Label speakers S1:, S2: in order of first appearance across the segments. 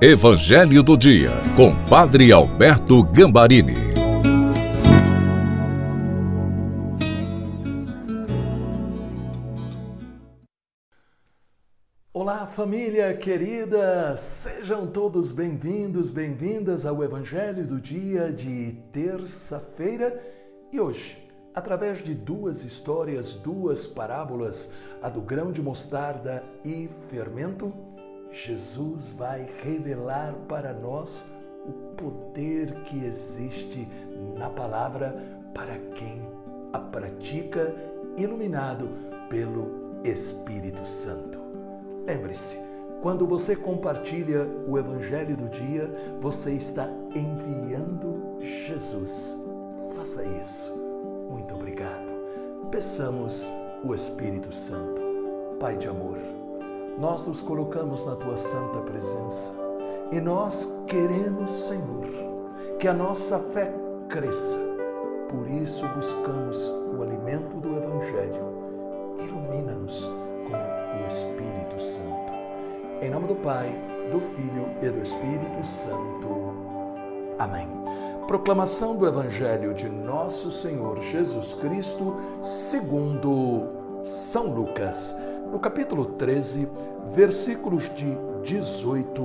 S1: Evangelho do Dia, com Padre Alberto Gambarini.
S2: Olá, família querida! Sejam todos bem-vindos, bem-vindas ao Evangelho do Dia de terça-feira e hoje através de duas histórias, duas parábolas, a do grão de mostarda e fermento, Jesus vai revelar para nós o poder que existe na palavra para quem a pratica, iluminado pelo Espírito Santo. Lembre-se, quando você compartilha o Evangelho do dia, você está enviando Jesus. Faça isso. Muito obrigado. Peçamos o Espírito Santo, Pai de amor nós nos colocamos na tua santa presença e nós queremos, Senhor, que a nossa fé cresça. Por isso buscamos o alimento do Evangelho. Ilumina-nos com o Espírito Santo. Em nome do Pai, do Filho e do Espírito Santo. Amém. Proclamação do Evangelho de Nosso Senhor Jesus Cristo, segundo São Lucas no capítulo 13, versículos de 18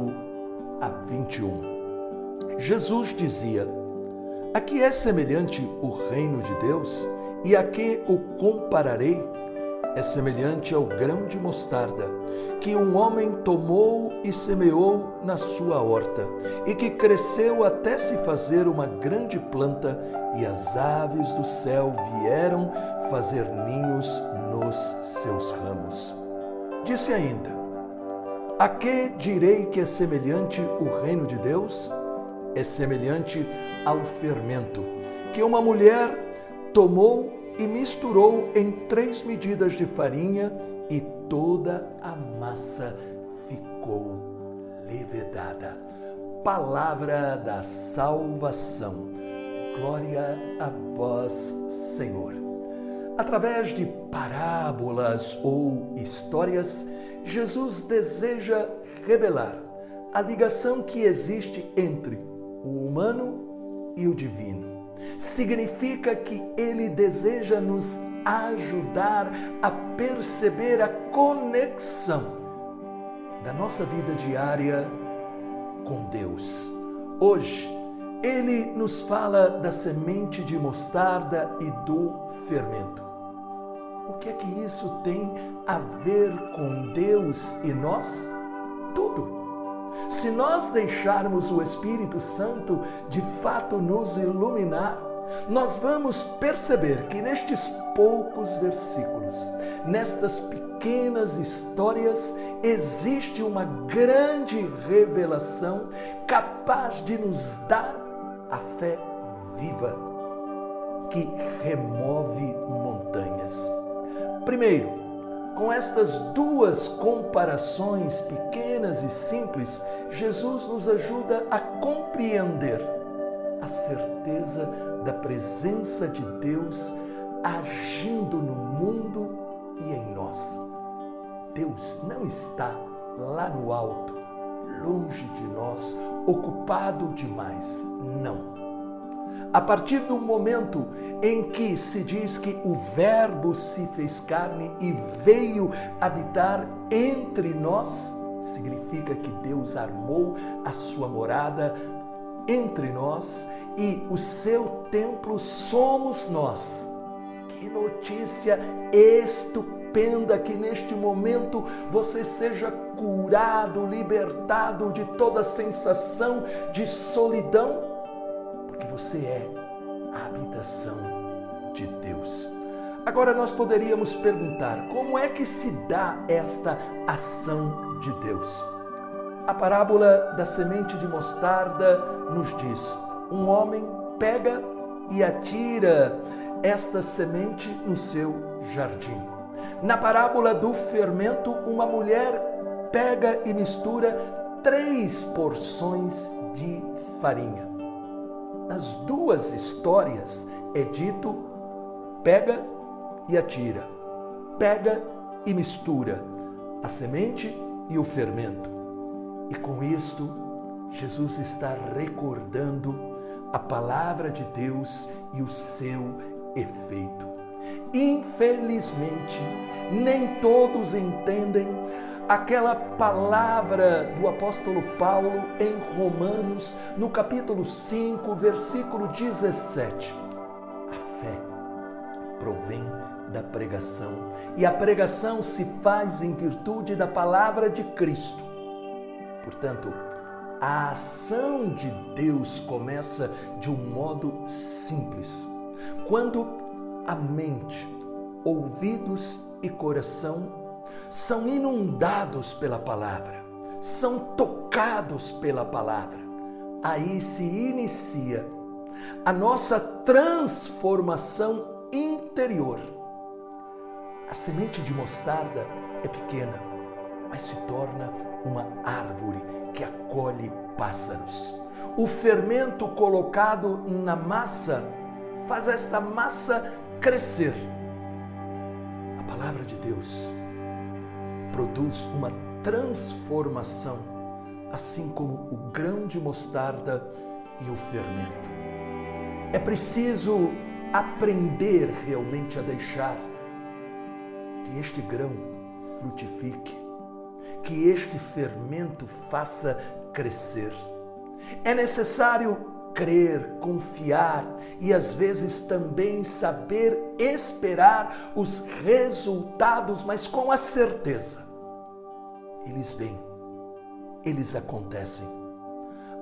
S2: a 21. Jesus dizia: A que é semelhante o reino de Deus e a que o compararei? É semelhante ao grão de mostarda que um homem tomou e semeou na sua horta, e que cresceu até se fazer uma grande planta, e as aves do céu vieram fazer ninhos nos seus ramos. Disse ainda: A que direi que é semelhante o reino de Deus? É semelhante ao fermento que uma mulher tomou e misturou em três medidas de farinha e toda a massa ficou levedada. Palavra da salvação. Glória a vós, Senhor. Através de parábolas ou histórias, Jesus deseja revelar a ligação que existe entre o humano e o divino. Significa que ele deseja nos ajudar a perceber a conexão da nossa vida diária com Deus. Hoje, ele nos fala da semente de mostarda e do fermento. O que é que isso tem a ver com Deus e nós? Tudo. Se nós deixarmos o Espírito Santo de fato nos iluminar, nós vamos perceber que nestes poucos versículos, nestas pequenas histórias, existe uma grande revelação capaz de nos dar a fé viva que remove montanhas. Primeiro, com estas duas comparações pequenas e simples, Jesus nos ajuda a compreender a certeza da presença de Deus agindo no mundo e em nós. Deus não está lá no alto, longe de nós, ocupado demais. Não a partir do momento em que se diz que o Verbo se fez carne e veio habitar entre nós, significa que Deus armou a sua morada entre nós e o seu templo somos nós. Que notícia estupenda que neste momento você seja curado, libertado de toda sensação de solidão porque você é a habitação de Deus. Agora nós poderíamos perguntar: como é que se dá esta ação de Deus? A parábola da semente de mostarda nos diz: um homem pega e atira esta semente no seu jardim. Na parábola do fermento, uma mulher pega e mistura três porções de farinha nas duas histórias é dito pega e atira, pega e mistura a semente e o fermento. E com isto, Jesus está recordando a palavra de Deus e o seu efeito. Infelizmente, nem todos entendem aquela palavra do apóstolo Paulo em Romanos, no capítulo 5, versículo 17. A fé provém da pregação, e a pregação se faz em virtude da palavra de Cristo. Portanto, a ação de Deus começa de um modo simples. Quando a mente, ouvidos e coração são inundados pela palavra, são tocados pela palavra. Aí se inicia a nossa transformação interior. A semente de mostarda é pequena, mas se torna uma árvore que acolhe pássaros. O fermento colocado na massa faz esta massa crescer. A palavra de Deus produz uma transformação, assim como o grão de mostarda e o fermento. É preciso aprender realmente a deixar que este grão frutifique, que este fermento faça crescer. É necessário crer, confiar e às vezes também saber esperar os resultados, mas com a certeza. Eles vêm, eles acontecem.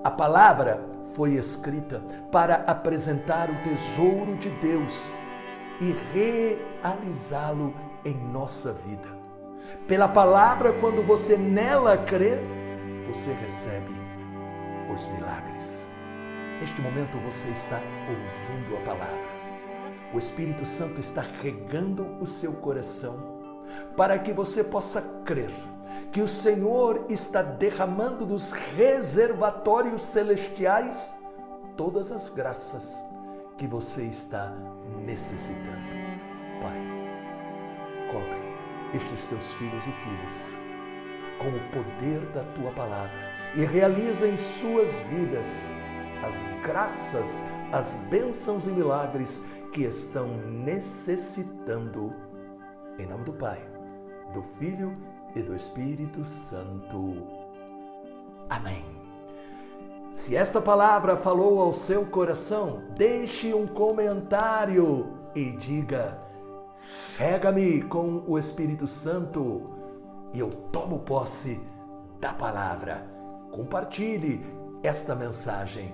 S2: A palavra foi escrita para apresentar o tesouro de Deus e realizá-lo em nossa vida. Pela palavra, quando você nela crê, você recebe os milagres. Neste momento você está ouvindo a palavra. O Espírito Santo está regando o seu coração para que você possa crer que o Senhor está derramando dos reservatórios celestiais todas as graças que você está necessitando. Pai, cobre estes teus filhos e filhas com o poder da tua palavra e realiza em suas vidas as graças, as bênçãos e milagres que estão necessitando. Em nome do Pai, do Filho e do Espírito Santo. Amém. Se esta palavra falou ao seu coração, deixe um comentário e diga: rega-me com o Espírito Santo e eu tomo posse da palavra. Compartilhe esta mensagem